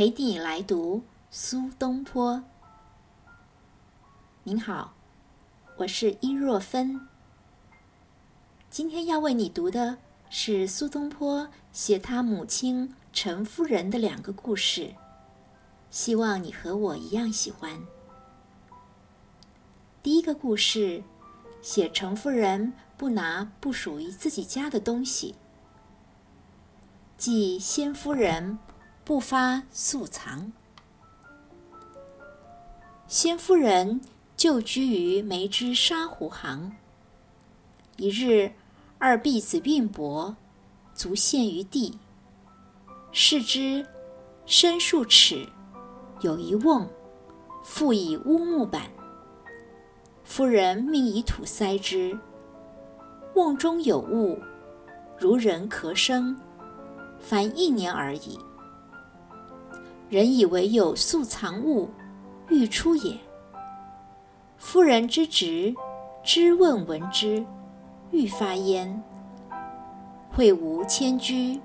陪你来读苏东坡。您好，我是伊若芬。今天要为你读的是苏东坡写他母亲陈夫人的两个故事，希望你和我一样喜欢。第一个故事写陈夫人不拿不属于自己家的东西，即先夫人不发素藏。先夫人就居于梅枝沙湖行。一日，二婢子运帛，足陷于地。视之，深数尺，有一瓮，覆以乌木板。夫人命以土塞之，瓮中有物，如人咳声，凡一年而已。人以为有素藏物，欲出也。夫人之侄，知问闻之，欲发焉。会无迁居，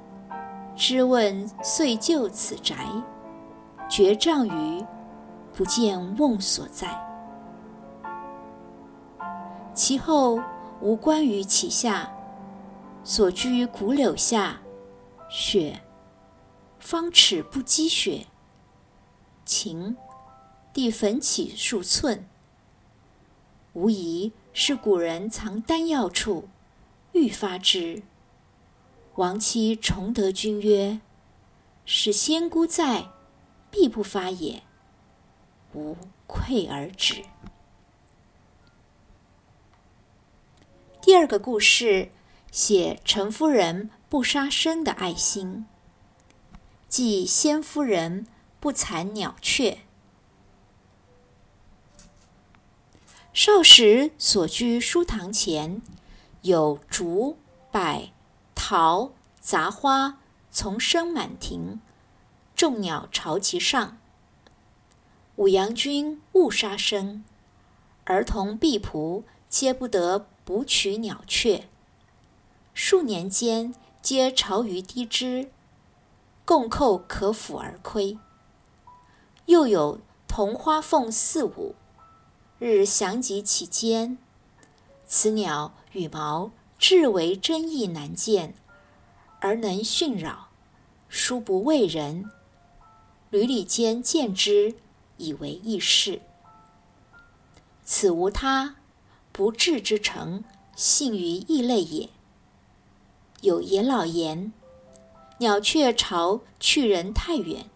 知问遂就此宅，绝帐于，不见瓮所在。其后，无关于其下，所居古柳下，雪方尺不积雪。晴，地焚起数寸。无疑是古人藏丹药处，欲发之。亡妻崇德君曰：“使仙姑在，必不发也。”无愧而止。第二个故事写陈夫人不杀生的爱心，即先夫人不残鸟雀。少时所居书堂前，有竹、柏、桃、杂花丛生满庭，众鸟巢其上。武阳君勿杀生，儿童婢仆皆不得。捕取鸟雀，数年间皆巢于低枝，共扣可抚而窥。又有同花凤四五，日翔集其间。此鸟羽毛至为珍异难见，而能驯扰，殊不畏人。屡屡间见之，以为异事。此无他。不治之成，幸于异类也。有言老言：鸟雀巢去人太远，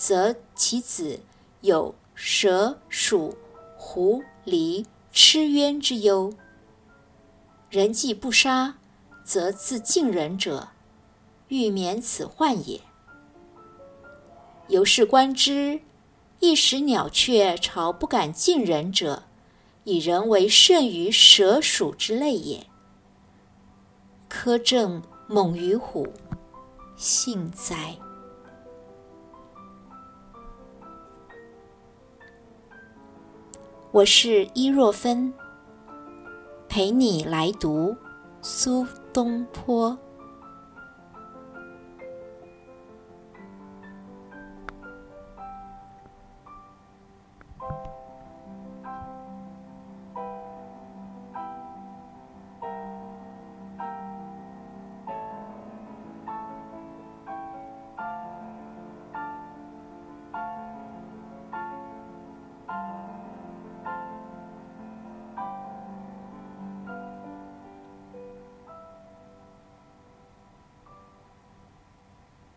则其子有蛇、鼠、狐、狸吃冤之忧。人既不杀，则自尽人者，欲免此患也。由是观之，一时鸟雀巢不敢近人者。以人为甚于蛇鼠之类也。苛政猛于虎，幸哉！我是伊若芬，陪你来读苏东坡。